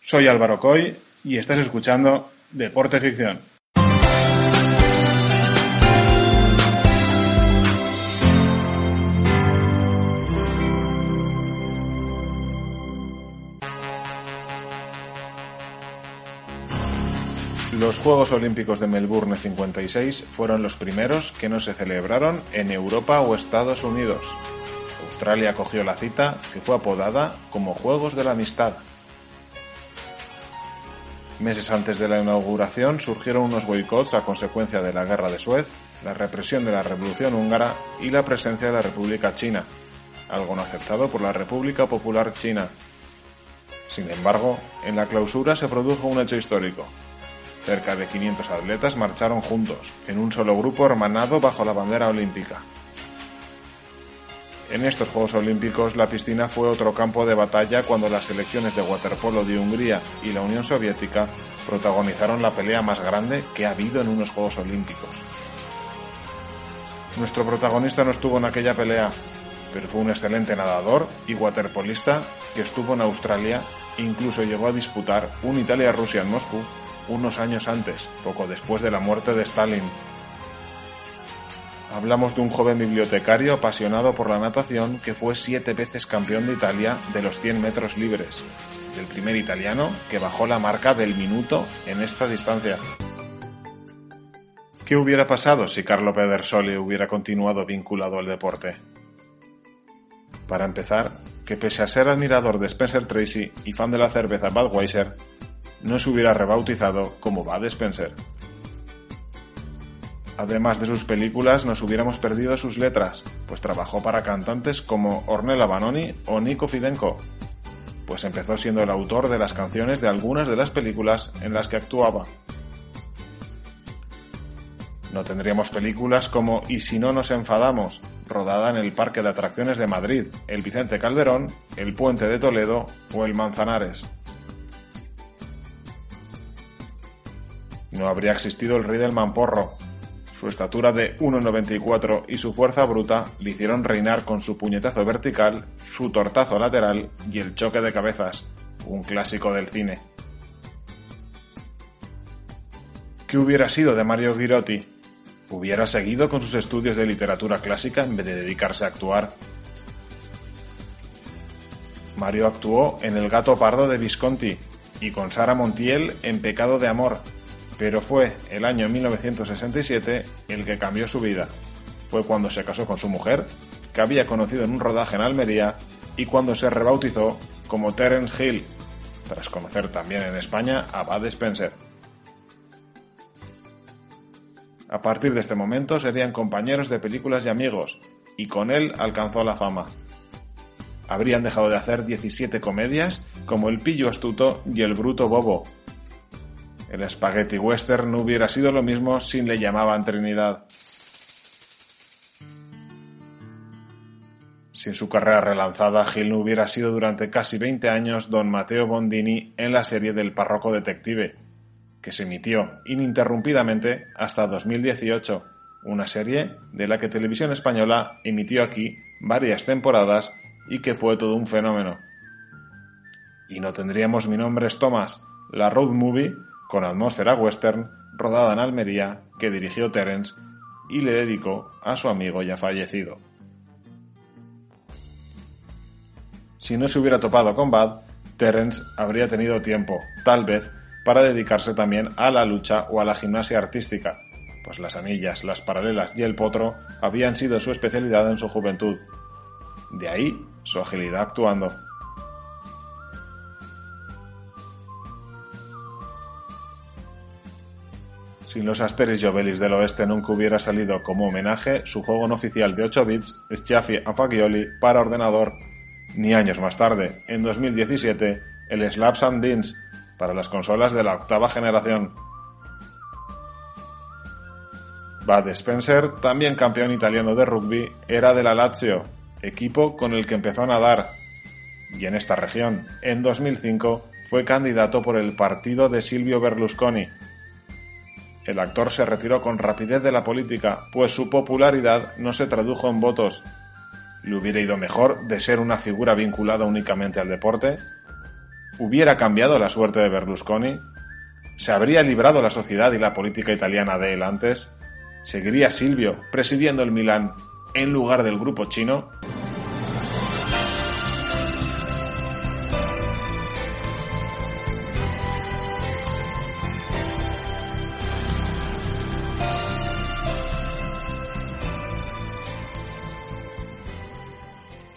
soy Álvaro Coy y estás escuchando Deporte Ficción. Los Juegos Olímpicos de Melbourne 56 fueron los primeros que no se celebraron en Europa o Estados Unidos. Australia cogió la cita, que fue apodada como Juegos de la Amistad. Meses antes de la inauguración surgieron unos boicots a consecuencia de la Guerra de Suez, la represión de la Revolución húngara y la presencia de la República China, algo no aceptado por la República Popular China. Sin embargo, en la clausura se produjo un hecho histórico. Cerca de 500 atletas marcharon juntos, en un solo grupo hermanado bajo la bandera olímpica. En estos Juegos Olímpicos la piscina fue otro campo de batalla cuando las selecciones de waterpolo de Hungría y la Unión Soviética protagonizaron la pelea más grande que ha habido en unos Juegos Olímpicos. Nuestro protagonista no estuvo en aquella pelea, pero fue un excelente nadador y waterpolista que estuvo en Australia e incluso llegó a disputar un Italia-Rusia en Moscú unos años antes, poco después de la muerte de Stalin. Hablamos de un joven bibliotecario apasionado por la natación que fue siete veces campeón de Italia de los 100 metros libres, el primer italiano que bajó la marca del minuto en esta distancia. ¿Qué hubiera pasado si Carlo Pedersoli hubiera continuado vinculado al deporte? Para empezar, que pese a ser admirador de Spencer Tracy y fan de la cerveza Budweiser, no se hubiera rebautizado como Bud Spencer. Además de sus películas, nos hubiéramos perdido sus letras, pues trabajó para cantantes como Ornella Banoni o Nico Fidenco, pues empezó siendo el autor de las canciones de algunas de las películas en las que actuaba. No tendríamos películas como Y si no nos enfadamos, rodada en el Parque de Atracciones de Madrid, el Vicente Calderón, el Puente de Toledo o el Manzanares. No habría existido el Rey del Mamporro, su estatura de 1,94 y su fuerza bruta le hicieron reinar con su puñetazo vertical, su tortazo lateral y el choque de cabezas, un clásico del cine. ¿Qué hubiera sido de Mario Girotti? ¿Hubiera seguido con sus estudios de literatura clásica en vez de dedicarse a actuar? Mario actuó en El gato pardo de Visconti y con Sara Montiel en Pecado de Amor, pero fue el año 1967 el que cambió su vida. Fue cuando se casó con su mujer, que había conocido en un rodaje en Almería, y cuando se rebautizó como Terence Hill, tras conocer también en España a Bud Spencer. A partir de este momento serían compañeros de películas y amigos, y con él alcanzó la fama. Habrían dejado de hacer 17 comedias como El pillo astuto y El bruto bobo, el spaghetti western no hubiera sido lo mismo sin le llamaban Trinidad. Sin su carrera relanzada, Gil no hubiera sido durante casi 20 años don Mateo Bondini en la serie del Párroco Detective, que se emitió ininterrumpidamente hasta 2018, una serie de la que Televisión Española emitió aquí varias temporadas y que fue todo un fenómeno. Y no tendríamos Mi nombre es Thomas, la road movie con atmósfera western, rodada en Almería, que dirigió Terence y le dedicó a su amigo ya fallecido. Si no se hubiera topado con Bad, Terence habría tenido tiempo, tal vez, para dedicarse también a la lucha o a la gimnasia artística, pues las anillas, las paralelas y el potro habían sido su especialidad en su juventud. De ahí su agilidad actuando. Si los Asteris y Obelix del Oeste nunca hubiera salido como homenaje, su juego no oficial de 8 bits es Chaffee and Fagioli para ordenador, ni años más tarde, en 2017, el Slaps and Beans, para las consolas de la octava generación. Bud Spencer, también campeón italiano de rugby, era de la Lazio, equipo con el que empezó a nadar. Y en esta región, en 2005, fue candidato por el partido de Silvio Berlusconi. El actor se retiró con rapidez de la política, pues su popularidad no se tradujo en votos. ¿Le hubiera ido mejor de ser una figura vinculada únicamente al deporte? ¿Hubiera cambiado la suerte de Berlusconi? ¿Se habría librado la sociedad y la política italiana de él antes? ¿Seguiría Silvio presidiendo el Milán en lugar del grupo chino?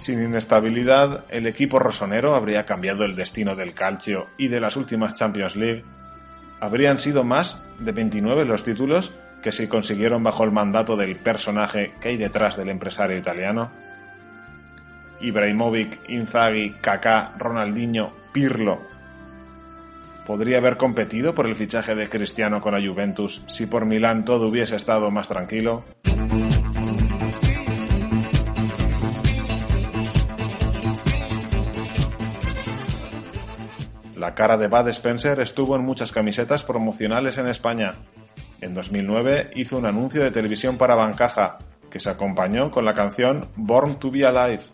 Sin inestabilidad, el equipo rosonero habría cambiado el destino del calcio y de las últimas Champions League. Habrían sido más de 29 los títulos que se consiguieron bajo el mandato del personaje que hay detrás del empresario italiano? Ibrahimovic, Inzaghi, Kaká, Ronaldinho, Pirlo. ¿Podría haber competido por el fichaje de Cristiano con la Juventus si por Milán todo hubiese estado más tranquilo? La cara de Bud Spencer estuvo en muchas camisetas promocionales en España, en 2009 hizo un anuncio de televisión para Bancaja, que se acompañó con la canción Born to Be Alive.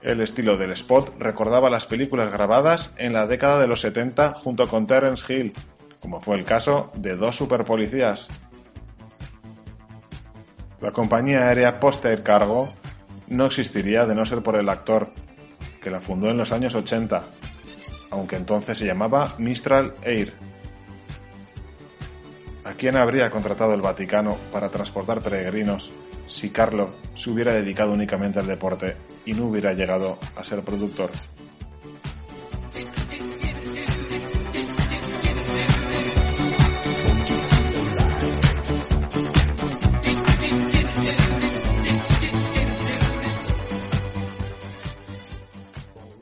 El estilo del spot recordaba las películas grabadas en la década de los 70 junto con Terence Hill, como fue el caso de dos superpolicías. La compañía aérea Poster Cargo no existiría de no ser por el actor, que la fundó en los años 80 aunque entonces se llamaba Mistral Air. ¿A quién habría contratado el Vaticano para transportar peregrinos si Carlo se hubiera dedicado únicamente al deporte y no hubiera llegado a ser productor?